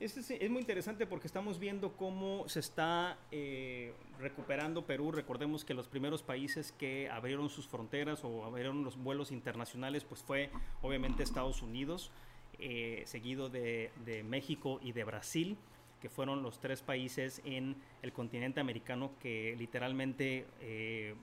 Este es, es muy interesante porque estamos viendo cómo se está eh, recuperando Perú. Recordemos que los primeros países que abrieron sus fronteras o abrieron los vuelos internacionales, pues fue obviamente Estados Unidos, eh, seguido de, de México y de Brasil, que fueron los tres países en el continente americano que literalmente eh,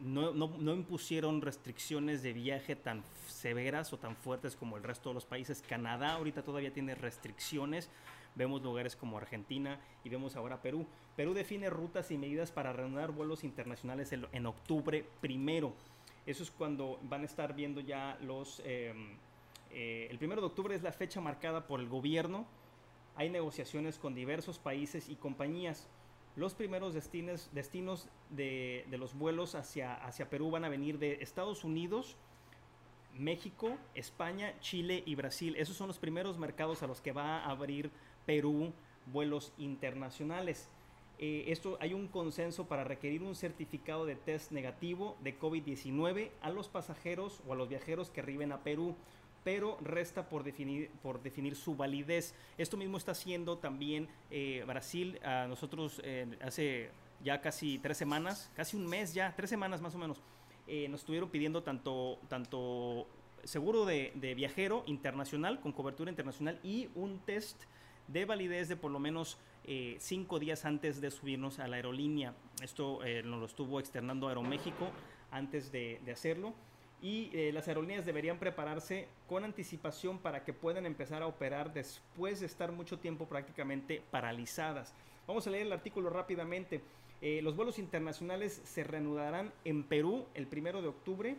no, no- impusieron restricciones de viaje tan severas o tan fuertes como el resto de los países. Canadá ahorita todavía tiene restricciones. Vemos lugares como Argentina y vemos ahora Perú. Perú define rutas y medidas para reanudar vuelos internacionales en, octubre primero. Eso es cuando van a estar viendo ya los... eh, eh, el primero de octubre es la fecha marcada por el gobierno. Hay negociaciones con diversos países y compañías. Los primeros destinos, de, los vuelos hacia, hacia Perú van a venir de Estados Unidos, México, España, Chile y Brasil. Esos son los primeros mercados a los que va a abrir Perú vuelos internacionales. Eh, esto hay un consenso para requerir un certificado de test negativo de COVID-19 a los pasajeros o a los viajeros que arriben a Perú, pero resta por definir, definir su validez. Esto mismo está haciendo también eh, Brasil. A nosotros eh, hace ya casi tres semanas, casi un mes ya, tres semanas más o menos, eh, nos estuvieron pidiendo tanto, tanto seguro de, viajero internacional con cobertura internacional y un test de validez de por lo menos cinco días antes de subirnos a la aerolínea. Esto nos lo estuvo externando Aeroméxico antes de hacerlo. Y eh, las aerolíneas deberían prepararse con anticipación para que puedan empezar a operar después de estar mucho tiempo prácticamente paralizadas. Vamos a leer el artículo rápidamente. Eh, los vuelos internacionales se reanudarán en Perú el primero de octubre.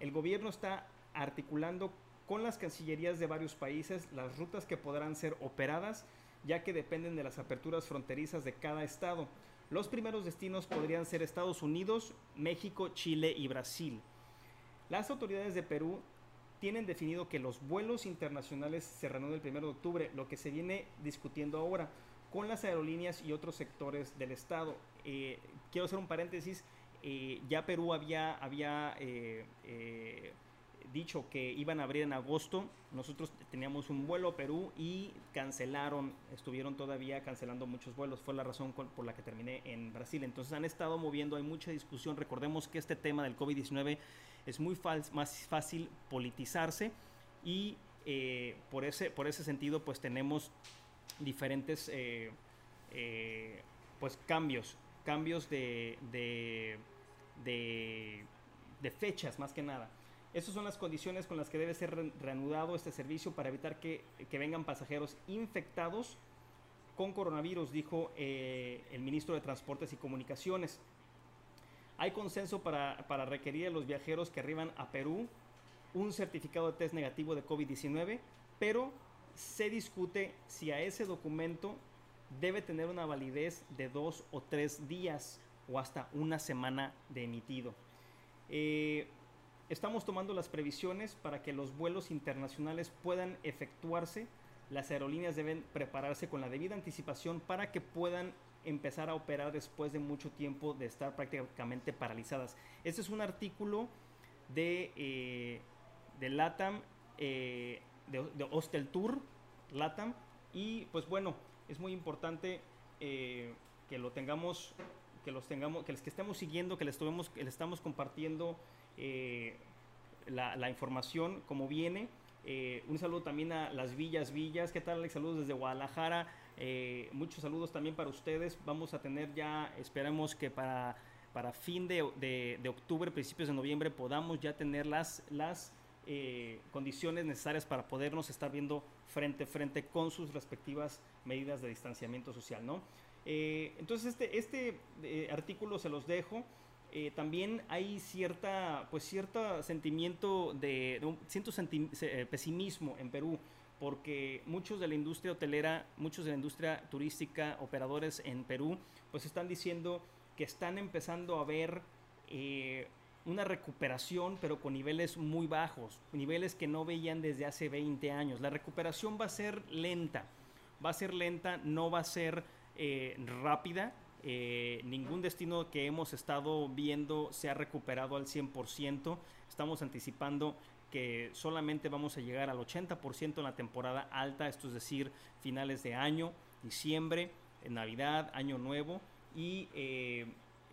El gobierno está articulando con las cancillerías de varios países las rutas que podrán ser operadas, ya que dependen de las aperturas fronterizas de cada estado. Los primeros destinos podrían ser Estados Unidos, México, Chile y Brasil. Las autoridades de Perú tienen definido que los vuelos internacionales se reanuden el 1 de octubre, lo que se viene discutiendo ahora con las aerolíneas y otros sectores del Estado. Eh, quiero hacer un paréntesis, eh, ya Perú había, había eh, dicho que iban a abrir en agosto, nosotros teníamos un vuelo a Perú y cancelaron, estuvieron todavía cancelando muchos vuelos, fue la razón por la que terminé en Brasil. Entonces han estado moviendo, hay mucha discusión, recordemos que este tema del COVID-19 es muy más fácil politizarse y eh, por, ese, por ese sentido pues tenemos diferentes eh, eh, pues cambios, cambios de, de fechas más que nada. Esas son las condiciones con las que debe ser re- reanudado este servicio para evitar que, vengan pasajeros infectados con coronavirus, dijo eh, el ministro de Transportes y Comunicaciones. Hay consenso para, para requerir a los viajeros que arriban a Perú un certificado de test negativo de COVID-19, pero se discute si a ese documento debe tener una validez de dos o tres días o hasta una semana de emitido. Eh, estamos tomando las previsiones para que los vuelos internacionales puedan efectuarse. Las aerolíneas deben prepararse con la debida anticipación para que puedan empezar a operar después de mucho tiempo de estar prácticamente paralizadas. Este es un artículo de, eh, de LATAM, eh, de, de Hostel Tour, LATAM, y pues bueno, es muy importante eh, que lo tengamos, que los tengamos, que les que estemos siguiendo, que les, estuvimos, que les estamos compartiendo eh, la, información como viene. Eh, un saludo también a las Villas Villas. ¿Qué tal, Alex? Saludos desde Guadalajara. Eh, muchos saludos también para ustedes. Vamos a tener ya, esperemos que para, para fin de, de- de octubre, principios de noviembre, podamos ya tener las, las eh, condiciones necesarias para podernos estar viendo frente a frente con sus respectivas medidas de distanciamiento social, ¿no? Eh, entonces, este, este eh, artículo se los dejo. Eh, también hay cierta, pues cierto sentimiento de, de un cierto senti- se- eh, pesimismo en Perú porque muchos de la industria hotelera, muchos de la industria turística, operadores en Perú, pues están diciendo que están empezando a ver eh, una recuperación, pero con niveles muy bajos, niveles que no veían desde hace 20 años. La recuperación va a ser lenta, va a ser lenta, no va a ser eh, rápida. Eh, ningún destino que hemos estado viendo se ha recuperado al 100%. Estamos anticipando que solamente vamos a llegar al 80% en la temporada alta, esto es decir, finales de año, diciembre, Navidad, Año Nuevo y eh,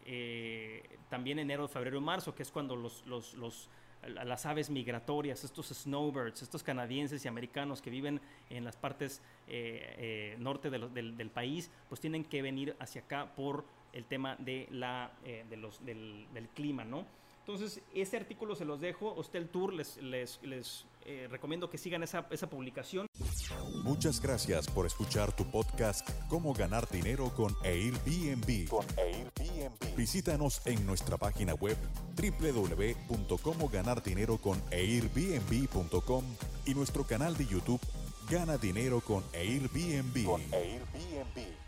eh, también enero, febrero y marzo, que es cuando los, los, los, las aves migratorias, estos snowbirds, estos canadienses y americanos que viven en las partes eh, norte de del, del, país, pues tienen que venir hacia acá por el tema de la, de los, del, del clima, ¿no? Entonces, ese artículo se los dejo. Hostel Tour, les, les, les eh, recomiendo que sigan esa, esa publicación. Muchas gracias por escuchar tu podcast Cómo ganar dinero con Airbnb. Con Airbnb. Visítanos en nuestra página web www.comoganardineroconairbnb.com y nuestro canal de YouTube Gana Dinero con Airbnb. Con Airbnb.